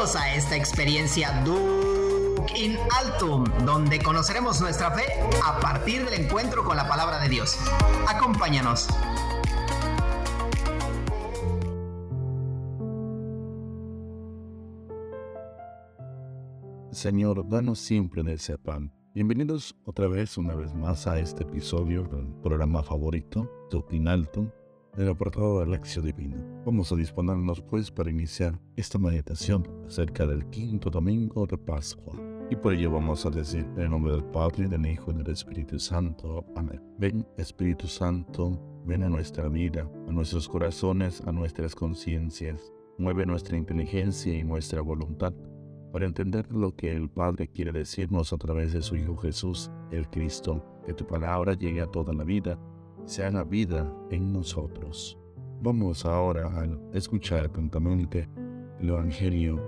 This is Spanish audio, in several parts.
A esta experiencia Duke in Altum, donde conoceremos nuestra fe a partir del encuentro con la palabra de Dios. Acompáñanos. Señor, danos siempre de ese pan. Bienvenidos otra vez, una vez más, a este episodio del programa favorito, Duke in Altum del apartado de Lección Divina. Vamos a disponernos pues para iniciar esta meditación acerca del quinto domingo de Pascua. Y por ello vamos a decir en el nombre del Padre, del Hijo y del Espíritu Santo. Amén. Ven Espíritu Santo, ven a nuestra vida, a nuestros corazones, a nuestras conciencias. Mueve nuestra inteligencia y nuestra voluntad para entender lo que el Padre quiere decirnos a través de su Hijo Jesús, el Cristo. Que tu palabra llegue a toda la vida se haga vida en nosotros. Vamos ahora a escuchar atentamente el Evangelio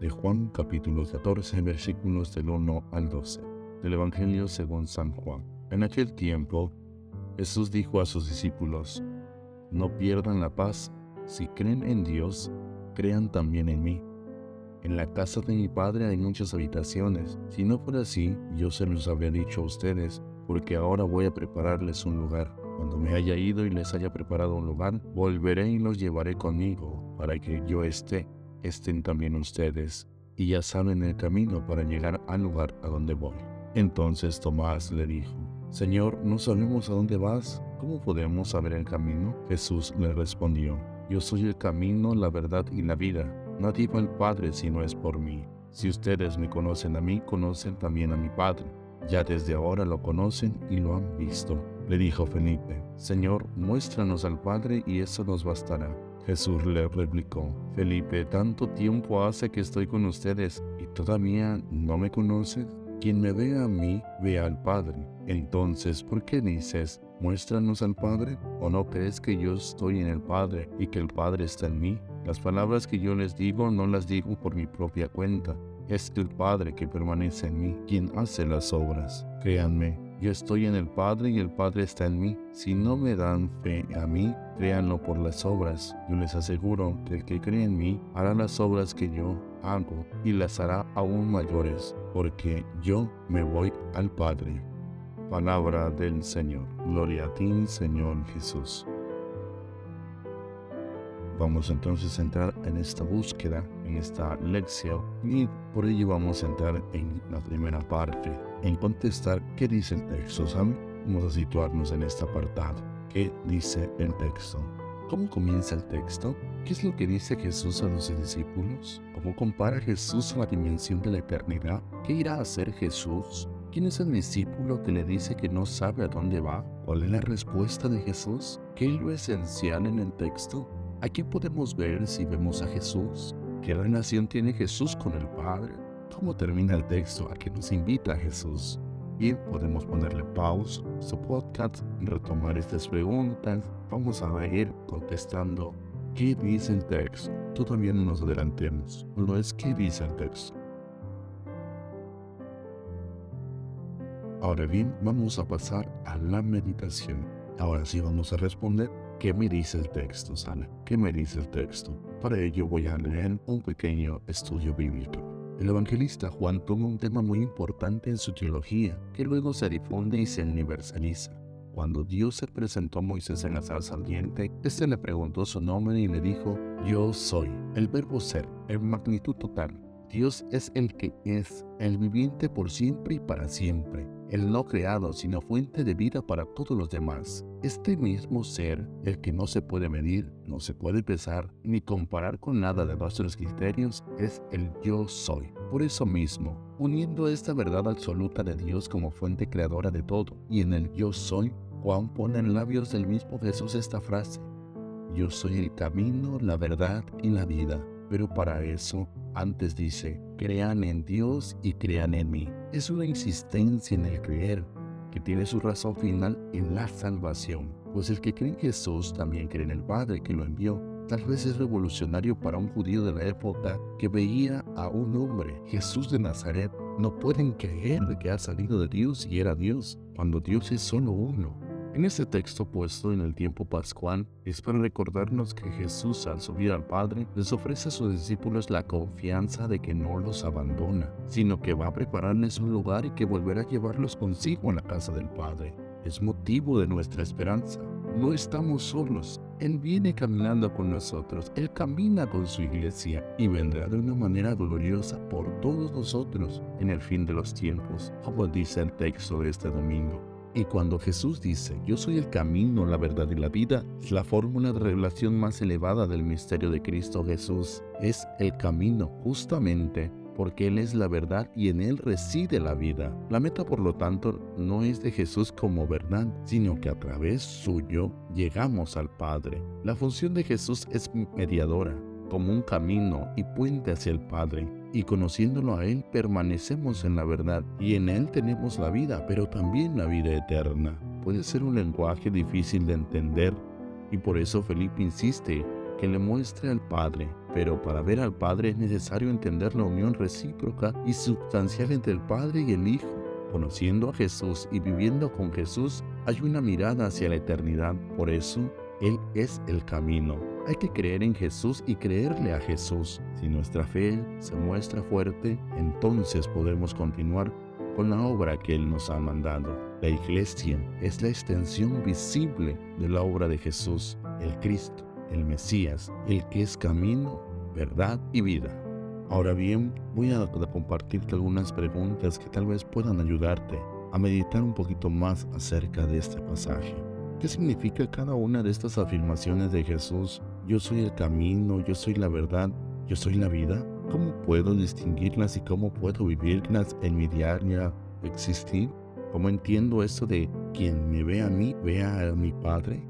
de Juan capítulo 14 versículos del 1 al 12 del Evangelio según San Juan. En aquel tiempo Jesús dijo a sus discípulos, no pierdan la paz, si creen en Dios, crean también en mí. En la casa de mi Padre hay muchas habitaciones, si no fuera así, yo se los habría dicho a ustedes, porque ahora voy a prepararles un lugar. Cuando me haya ido y les haya preparado un lugar, volveré y los llevaré conmigo, para que yo esté, estén también ustedes, y ya saben el camino para llegar al lugar a donde voy. Entonces Tomás le dijo, Señor, no sabemos a dónde vas, ¿cómo podemos saber el camino? Jesús le respondió, Yo soy el camino, la verdad y la vida. Nadie va al Padre si no es por mí. Si ustedes me conocen a mí, conocen también a mi Padre. Ya desde ahora lo conocen y lo han visto. Le dijo Felipe, Señor, muéstranos al Padre y eso nos bastará. Jesús le replicó, Felipe, tanto tiempo hace que estoy con ustedes y todavía no me conoces. Quien me ve a mí, ve al Padre. Entonces, ¿por qué dices, muéstranos al Padre? ¿O no crees que yo estoy en el Padre y que el Padre está en mí? Las palabras que yo les digo no las digo por mi propia cuenta. Es el Padre que permanece en mí, quien hace las obras. Créanme, yo estoy en el Padre y el Padre está en mí. Si no me dan fe a mí, créanlo por las obras. Yo les aseguro que el que cree en mí hará las obras que yo hago y las hará aún mayores, porque yo me voy al Padre. Palabra del Señor. Gloria a ti, Señor Jesús. Vamos entonces a entrar en esta búsqueda, en esta lección, y por ello vamos a entrar en la primera parte, en contestar qué dice el texto. Vamos a situarnos en este apartado. ¿Qué dice el texto? ¿Cómo comienza el texto? ¿Qué es lo que dice Jesús a los discípulos? ¿Cómo compara Jesús a la dimensión de la eternidad? ¿Qué irá a hacer Jesús? ¿Quién es el discípulo que le dice que no sabe a dónde va? ¿Cuál es la respuesta de Jesús? ¿Qué es lo esencial en el texto? Aquí podemos ver si vemos a Jesús. ¿Qué relación tiene Jesús con el Padre? ¿Cómo termina el texto? ¿A qué nos invita a Jesús? Y podemos ponerle pausa a su podcast, retomar estas preguntas. Vamos a ir contestando qué dice el texto. Todavía no nos adelantemos. Lo es qué dice el texto. Ahora bien, vamos a pasar a la meditación. Ahora sí vamos a responder ¿Qué me dice el texto, Sana? ¿Qué me dice el texto? Para ello voy a leer un pequeño estudio bíblico. El evangelista Juan toma un tema muy importante en su teología, que luego se difunde y se universaliza. Cuando Dios se presentó a Moisés en la zarza ardiente, este le preguntó su nombre y le dijo, Yo soy, el verbo ser, en magnitud total. Dios es el que es, el viviente por siempre y para siempre el no creado, sino fuente de vida para todos los demás. Este mismo ser, el que no se puede medir, no se puede pesar, ni comparar con nada de nuestros criterios, es el yo soy. Por eso mismo, uniendo esta verdad absoluta de Dios como fuente creadora de todo, y en el yo soy, Juan pone en labios del mismo Jesús esta frase, yo soy el camino, la verdad y la vida. Pero para eso, antes dice, crean en Dios y crean en mí. Es una insistencia en el creer que tiene su razón final en la salvación, pues el que cree en Jesús también cree en el Padre que lo envió. Tal vez es revolucionario para un judío de la época que veía a un hombre, Jesús de Nazaret. No pueden creer que ha salido de Dios y era Dios, cuando Dios es solo uno. En este texto puesto en el tiempo pascual es para recordarnos que Jesús al subir al Padre les ofrece a sus discípulos la confianza de que no los abandona, sino que va a prepararles un lugar y que volverá a llevarlos consigo a la casa del Padre. Es motivo de nuestra esperanza. No estamos solos. Él viene caminando con nosotros. Él camina con su iglesia y vendrá de una manera gloriosa por todos nosotros en el fin de los tiempos, como dice el texto de este domingo. Y cuando Jesús dice, yo soy el camino, la verdad y la vida, la fórmula de revelación más elevada del misterio de Cristo Jesús. Es el camino, justamente porque Él es la verdad y en Él reside la vida. La meta, por lo tanto, no es de Jesús como verdad, sino que a través suyo llegamos al Padre. La función de Jesús es mediadora, como un camino y puente hacia el Padre y conociéndolo a Él permanecemos en la verdad y en Él tenemos la vida, pero también la vida eterna. Puede ser un lenguaje difícil de entender y por eso Felipe insiste que le muestre al Padre, pero para ver al Padre es necesario entender la unión recíproca y sustancial entre el Padre y el Hijo. Conociendo a Jesús y viviendo con Jesús hay una mirada hacia la eternidad, por eso Él es el camino. Hay que creer en Jesús y creerle a Jesús. Si nuestra fe se muestra fuerte, entonces podemos continuar con la obra que Él nos ha mandado. La iglesia es la extensión visible de la obra de Jesús, el Cristo, el Mesías, el que es camino, verdad y vida. Ahora bien, voy a compartirte algunas preguntas que tal vez puedan ayudarte a meditar un poquito más acerca de este pasaje. ¿Qué significa cada una de estas afirmaciones de Jesús yo soy el camino, yo soy la verdad, yo soy la vida? ¿Cómo puedo distinguirlas y cómo puedo vivirlas en mi diaria existir? ¿Cómo entiendo esto de quien me ve a mí, vea a mi Padre?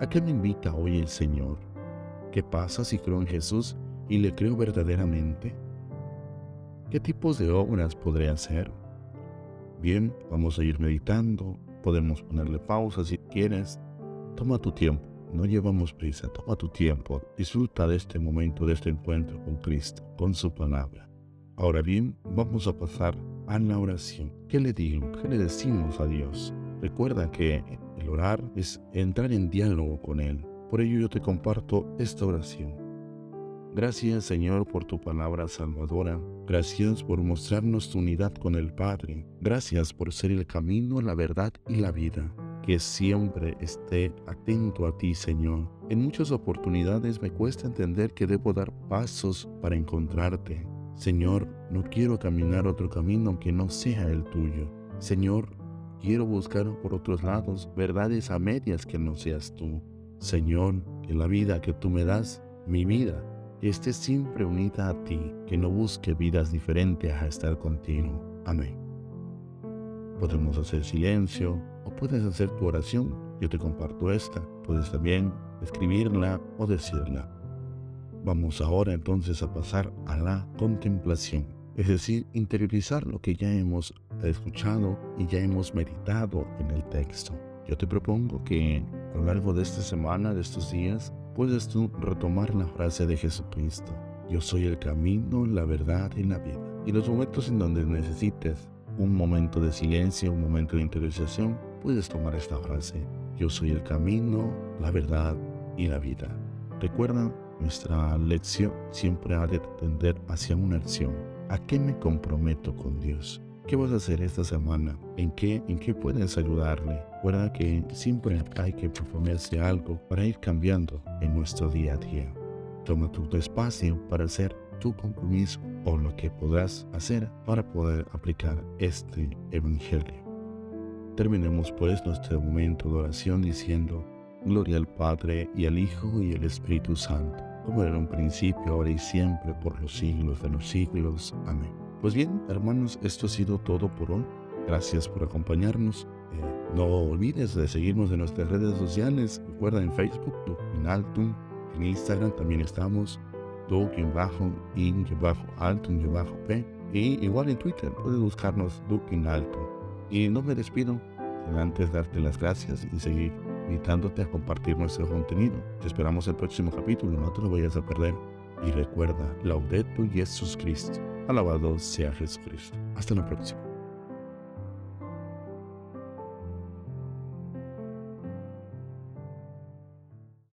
¿A qué me invita hoy el Señor? ¿Qué pasa si creo en Jesús y le creo verdaderamente? ¿Qué tipos de obras podré hacer? Bien, vamos a ir meditando, podemos ponerle pausa si quieres. Toma tu tiempo no llevamos prisa, toma tu tiempo, disfruta de este momento, de este encuentro con Cristo, con su palabra. Ahora bien, vamos a pasar a la oración. ¿Qué le digo? ¿Qué le decimos a Dios? Recuerda que el orar es entrar en diálogo con Él. Por ello yo te comparto esta oración. Gracias Señor por tu palabra salvadora. Gracias por mostrarnos tu unidad con el Padre. Gracias por ser el camino, la verdad y la vida que siempre esté atento a ti, Señor. En muchas oportunidades me cuesta entender que debo dar pasos para encontrarte. Señor, no quiero caminar otro camino que no sea el tuyo. Señor, quiero buscar por otros lados verdades a medias que no seas tú. Señor, que la vida que tú me das, mi vida, esté siempre unida a ti, que no busque vidas diferentes a estar contigo. Amén. Podemos hacer silencio puedes hacer tu oración. Yo te comparto esta. Puedes también escribirla o decirla. Vamos ahora entonces a pasar a la contemplación, es decir, interiorizar lo que ya hemos escuchado y ya hemos meditado en el texto. Yo te propongo que a lo largo de esta semana, de estos días, puedes tú retomar la frase de Jesucristo. Yo soy el camino, la verdad y la vida. Y los momentos en donde necesites un momento de silencio, un momento de interiorización, puedes tomar esta frase. Yo soy el camino, la verdad y la vida. Recuerda, nuestra lección siempre ha de tender hacia una acción. ¿A qué me comprometo con Dios? ¿Qué vas a hacer esta semana? ¿En qué, en qué puedes ayudarle? Recuerda que siempre hay que proponerse algo para ir cambiando en nuestro día a día. Toma tu espacio para hacer tu compromiso o lo que podrás hacer para poder aplicar este Evangelio. Terminemos pues nuestro momento de oración diciendo, Gloria al Padre y al Hijo y al Espíritu Santo, como era en un principio, ahora y siempre, por los siglos de los siglos. Amén. Pues bien, hermanos, esto ha sido todo por hoy. Gracias por acompañarnos. Eh, no olvides de seguirnos en nuestras redes sociales. Recuerda en Facebook, en Altum, en Instagram también estamos do-in-alto-p y igual en Twitter puedes buscarnos Duke Alto. Y no me despido antes darte las gracias y seguir invitándote a compartir nuestro contenido. Te esperamos el próximo capítulo, no te lo vayas a perder. Y recuerda, Laudetur Jesus Christ. Alabado sea Jesucristo. Hasta la próxima.